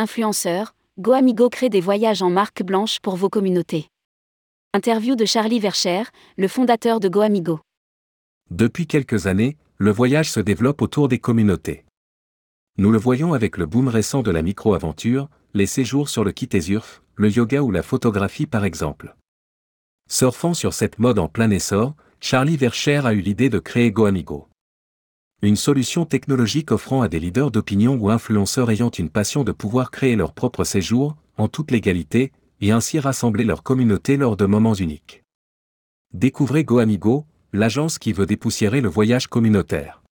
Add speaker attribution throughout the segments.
Speaker 1: influenceurs, GoAmigo crée des voyages en marque blanche pour vos communautés. Interview de Charlie Vercher, le fondateur de GoAmigo.
Speaker 2: Depuis quelques années, le voyage se développe autour des communautés. Nous le voyons avec le boom récent de la micro-aventure, les séjours sur le Kitesurf, le yoga ou la photographie par exemple. Surfant sur cette mode en plein essor, Charlie Vercher a eu l'idée de créer GoAmigo. Une solution technologique offrant à des leaders d'opinion ou influenceurs ayant une passion de pouvoir créer leur propre séjour, en toute légalité, et ainsi rassembler leur communauté lors de moments uniques. Découvrez GoAmigo, l'agence qui veut dépoussiérer le voyage communautaire.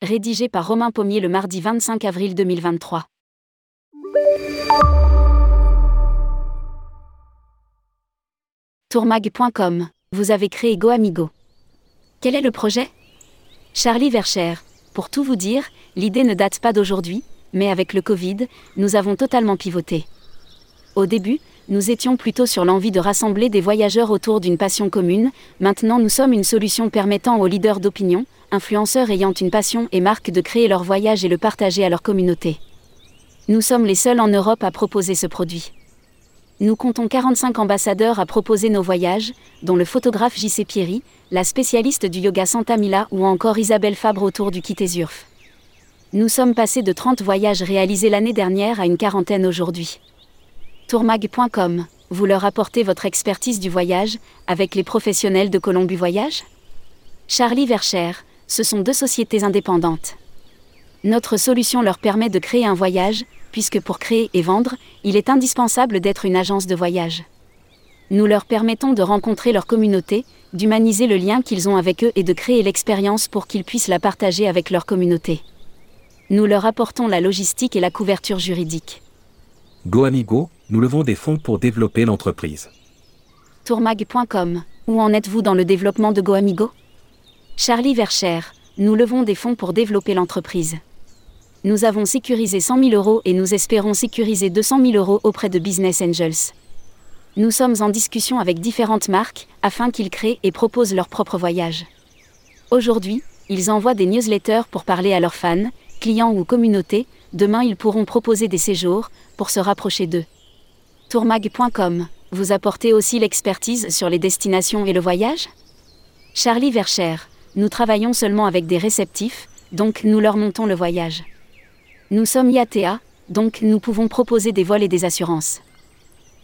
Speaker 1: Rédigé par Romain Pommier le mardi 25 avril 2023. Tourmag.com, vous avez créé GoAmigo. Quel est le projet? Charlie Vercher, pour tout vous dire, l'idée ne date pas d'aujourd'hui, mais avec le Covid, nous avons totalement pivoté. Au début, nous étions plutôt sur l'envie de rassembler des voyageurs autour d'une passion commune, maintenant nous sommes une solution permettant aux leaders d'opinion, influenceurs ayant une passion et marque de créer leur voyage et le partager à leur communauté. Nous sommes les seuls en Europe à proposer ce produit. Nous comptons 45 ambassadeurs à proposer nos voyages, dont le photographe JC Pierry, la spécialiste du yoga Santa Mila ou encore Isabelle Fabre autour du Kitesurf. Nous sommes passés de 30 voyages réalisés l'année dernière à une quarantaine aujourd'hui tourmag.com, vous leur apportez votre expertise du voyage, avec les professionnels de Colombu Voyage? Charlie Vercher, ce sont deux sociétés indépendantes. Notre solution leur permet de créer un voyage, puisque pour créer et vendre, il est indispensable d'être une agence de voyage. Nous leur permettons de rencontrer leur communauté, d'humaniser le lien qu'ils ont avec eux et de créer l'expérience pour qu'ils puissent la partager avec leur communauté. Nous leur apportons la logistique et la couverture juridique.
Speaker 2: GoAmigo, nous levons des fonds pour développer l'entreprise.
Speaker 1: Tourmag.com, où en êtes-vous dans le développement de GoAmigo Charlie Vercher, nous levons des fonds pour développer l'entreprise. Nous avons sécurisé 100 000 euros et nous espérons sécuriser 200 000 euros auprès de Business Angels. Nous sommes en discussion avec différentes marques afin qu'ils créent et proposent leur propre voyage. Aujourd'hui, ils envoient des newsletters pour parler à leurs fans, clients ou communautés, demain ils pourront proposer des séjours pour se rapprocher d'eux tourmag.com, vous apportez aussi l'expertise sur les destinations et le voyage? Charlie Vercher, nous travaillons seulement avec des réceptifs, donc nous leur montons le voyage. Nous sommes IATA, donc nous pouvons proposer des vols et des assurances.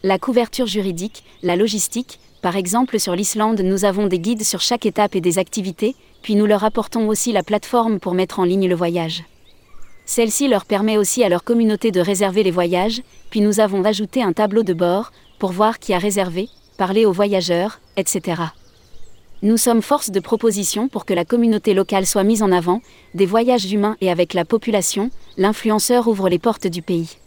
Speaker 1: La couverture juridique, la logistique, par exemple sur l'Islande nous avons des guides sur chaque étape et des activités, puis nous leur apportons aussi la plateforme pour mettre en ligne le voyage. Celle-ci leur permet aussi à leur communauté de réserver les voyages, puis nous avons ajouté un tableau de bord, pour voir qui a réservé, parler aux voyageurs, etc. Nous sommes force de proposition pour que la communauté locale soit mise en avant, des voyages humains et avec la population, l'influenceur ouvre les portes du pays.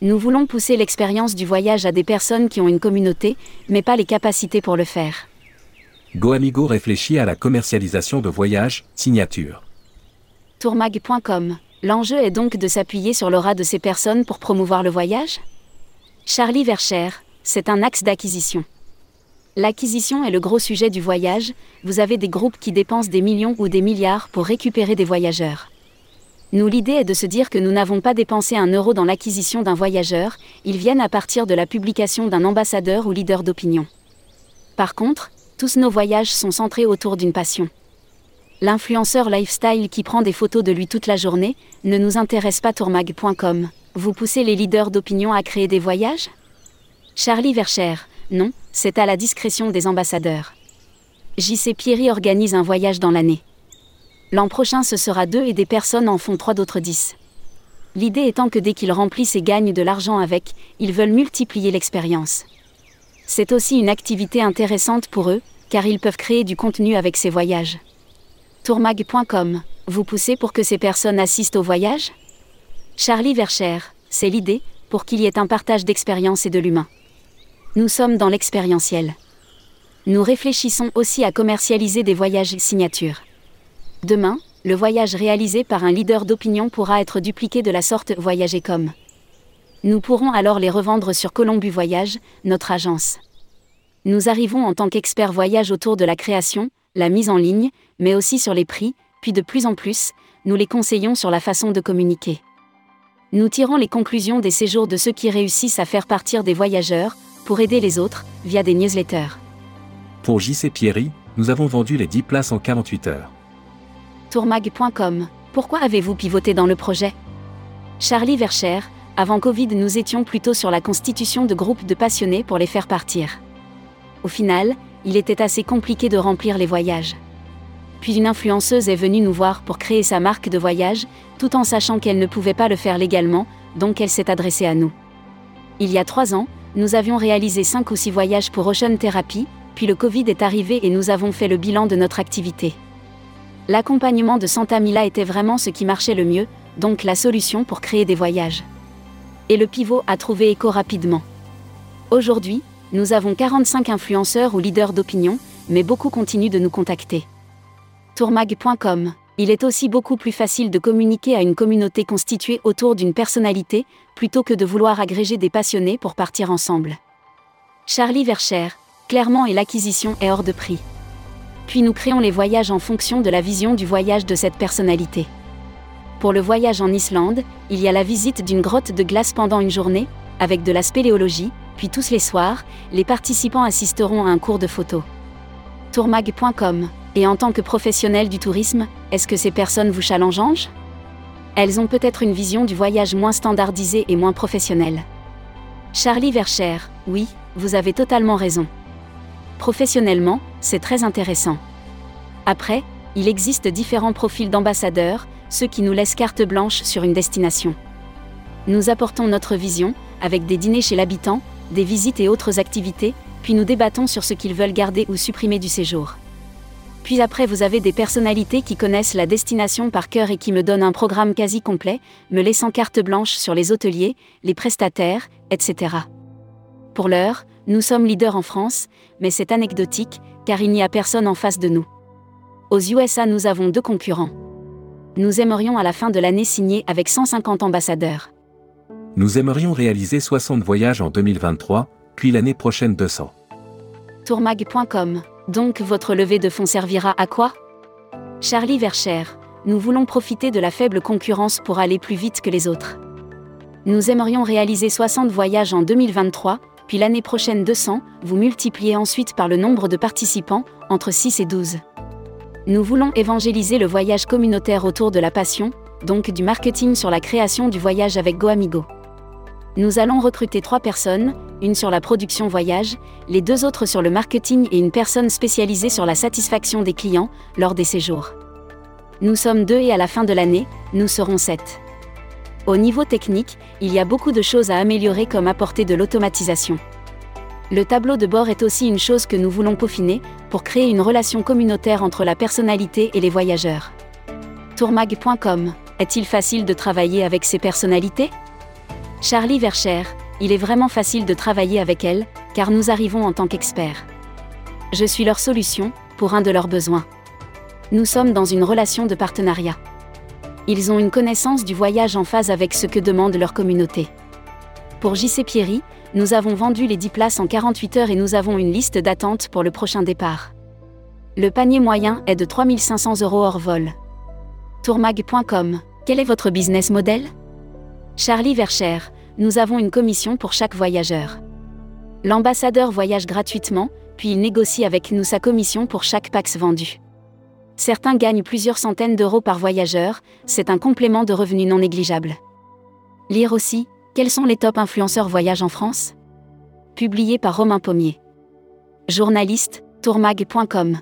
Speaker 1: Nous voulons pousser l'expérience du voyage à des personnes qui ont une communauté, mais pas les capacités pour le faire.
Speaker 2: GoAmigo réfléchit à la commercialisation de voyages, signature.
Speaker 1: Tourmag.com L'enjeu est donc de s'appuyer sur l'aura de ces personnes pour promouvoir le voyage? Charlie Vercher, c'est un axe d'acquisition. L'acquisition est le gros sujet du voyage, vous avez des groupes qui dépensent des millions ou des milliards pour récupérer des voyageurs. Nous l'idée est de se dire que nous n'avons pas dépensé un euro dans l'acquisition d'un voyageur, ils viennent à partir de la publication d'un ambassadeur ou leader d'opinion. Par contre, tous nos voyages sont centrés autour d'une passion. L'influenceur lifestyle qui prend des photos de lui toute la journée ne nous intéresse pas tourmag.com. Vous poussez les leaders d'opinion à créer des voyages? Charlie Vercher, non, c'est à la discrétion des ambassadeurs. JC Pierry organise un voyage dans l'année. L'an prochain ce sera deux et des personnes en font trois d'autres dix. L'idée étant que dès qu'ils remplissent et gagnent de l'argent avec, ils veulent multiplier l'expérience. C'est aussi une activité intéressante pour eux, car ils peuvent créer du contenu avec ces voyages tourmag.com, vous poussez pour que ces personnes assistent au voyage? Charlie Vercher, c'est l'idée, pour qu'il y ait un partage d'expérience et de l'humain. Nous sommes dans l'expérientiel. Nous réfléchissons aussi à commercialiser des voyages signature. Demain, le voyage réalisé par un leader d'opinion pourra être dupliqué de la sorte Voyager.com. Nous pourrons alors les revendre sur Colombu Voyage, notre agence. Nous arrivons en tant qu'experts voyage autour de la création, la mise en ligne, mais aussi sur les prix, puis de plus en plus, nous les conseillons sur la façon de communiquer. Nous tirons les conclusions des séjours de ceux qui réussissent à faire partir des voyageurs, pour aider les autres, via des newsletters.
Speaker 2: Pour JC Pierry, nous avons vendu les 10 places en 48 heures.
Speaker 1: Tourmag.com. Pourquoi avez-vous pivoté dans le projet? Charlie Vercher, avant Covid, nous étions plutôt sur la constitution de groupes de passionnés pour les faire partir. Au final, il était assez compliqué de remplir les voyages. Puis une influenceuse est venue nous voir pour créer sa marque de voyage, tout en sachant qu'elle ne pouvait pas le faire légalement, donc elle s'est adressée à nous. Il y a trois ans, nous avions réalisé cinq ou six voyages pour Ocean Therapy, puis le Covid est arrivé et nous avons fait le bilan de notre activité. L'accompagnement de Santa Mila était vraiment ce qui marchait le mieux, donc la solution pour créer des voyages et le pivot a trouvé écho rapidement. Aujourd'hui, nous avons 45 influenceurs ou leaders d'opinion, mais beaucoup continuent de nous contacter. Tourmag.com Il est aussi beaucoup plus facile de communiquer à une communauté constituée autour d'une personnalité, plutôt que de vouloir agréger des passionnés pour partir ensemble. Charlie Vercher, clairement et l'acquisition est hors de prix. Puis nous créons les voyages en fonction de la vision du voyage de cette personnalité. Pour le voyage en Islande, il y a la visite d'une grotte de glace pendant une journée, avec de la spéléologie, puis tous les soirs, les participants assisteront à un cours de photo. Tourmag.com Et en tant que professionnel du tourisme, est-ce que ces personnes vous challengent? Elles ont peut-être une vision du voyage moins standardisée et moins professionnelle. Charlie Vercher, oui, vous avez totalement raison. Professionnellement, c'est très intéressant. Après, il existe différents profils d'ambassadeurs, ceux qui nous laissent carte blanche sur une destination. Nous apportons notre vision, avec des dîners chez l'habitant, des visites et autres activités, puis nous débattons sur ce qu'ils veulent garder ou supprimer du séjour. Puis après vous avez des personnalités qui connaissent la destination par cœur et qui me donnent un programme quasi complet, me laissant carte blanche sur les hôteliers, les prestataires, etc. Pour l'heure, nous sommes leaders en France, mais c'est anecdotique, car il n'y a personne en face de nous. Aux USA nous avons deux concurrents nous aimerions à la fin de l'année signer avec 150 ambassadeurs.
Speaker 2: Nous aimerions réaliser 60 voyages en 2023, puis l'année prochaine 200.
Speaker 1: Tourmag.com. Donc votre levée de fonds servira à quoi? Charlie Vercher. Nous voulons profiter de la faible concurrence pour aller plus vite que les autres. Nous aimerions réaliser 60 voyages en 2023, puis l'année prochaine 200, vous multipliez ensuite par le nombre de participants, entre 6 et 12. Nous voulons évangéliser le voyage communautaire autour de la passion, donc du marketing sur la création du voyage avec GoAmigo. Nous allons recruter trois personnes, une sur la production voyage, les deux autres sur le marketing et une personne spécialisée sur la satisfaction des clients lors des séjours. Nous sommes deux et à la fin de l'année, nous serons sept. Au niveau technique, il y a beaucoup de choses à améliorer comme apporter de l'automatisation. Le tableau de bord est aussi une chose que nous voulons peaufiner, pour créer une relation communautaire entre la personnalité et les voyageurs. Tourmag.com Est-il facile de travailler avec ces personnalités? Charlie Vercher, il est vraiment facile de travailler avec elles, car nous arrivons en tant qu'experts. Je suis leur solution, pour un de leurs besoins. Nous sommes dans une relation de partenariat. Ils ont une connaissance du voyage en phase avec ce que demande leur communauté. Pour JC Pierry, nous avons vendu les 10 places en 48 heures et nous avons une liste d'attente pour le prochain départ. Le panier moyen est de 3500 euros hors vol. Tourmag.com Quel est votre business model? Charlie Vercher, nous avons une commission pour chaque voyageur. L'ambassadeur voyage gratuitement, puis il négocie avec nous sa commission pour chaque Pax vendu. Certains gagnent plusieurs centaines d'euros par voyageur, c'est un complément de revenus non négligeable. Lire aussi, quels sont les top influenceurs voyage en France? Publié par Romain Pommier. Journaliste, tourmag.com.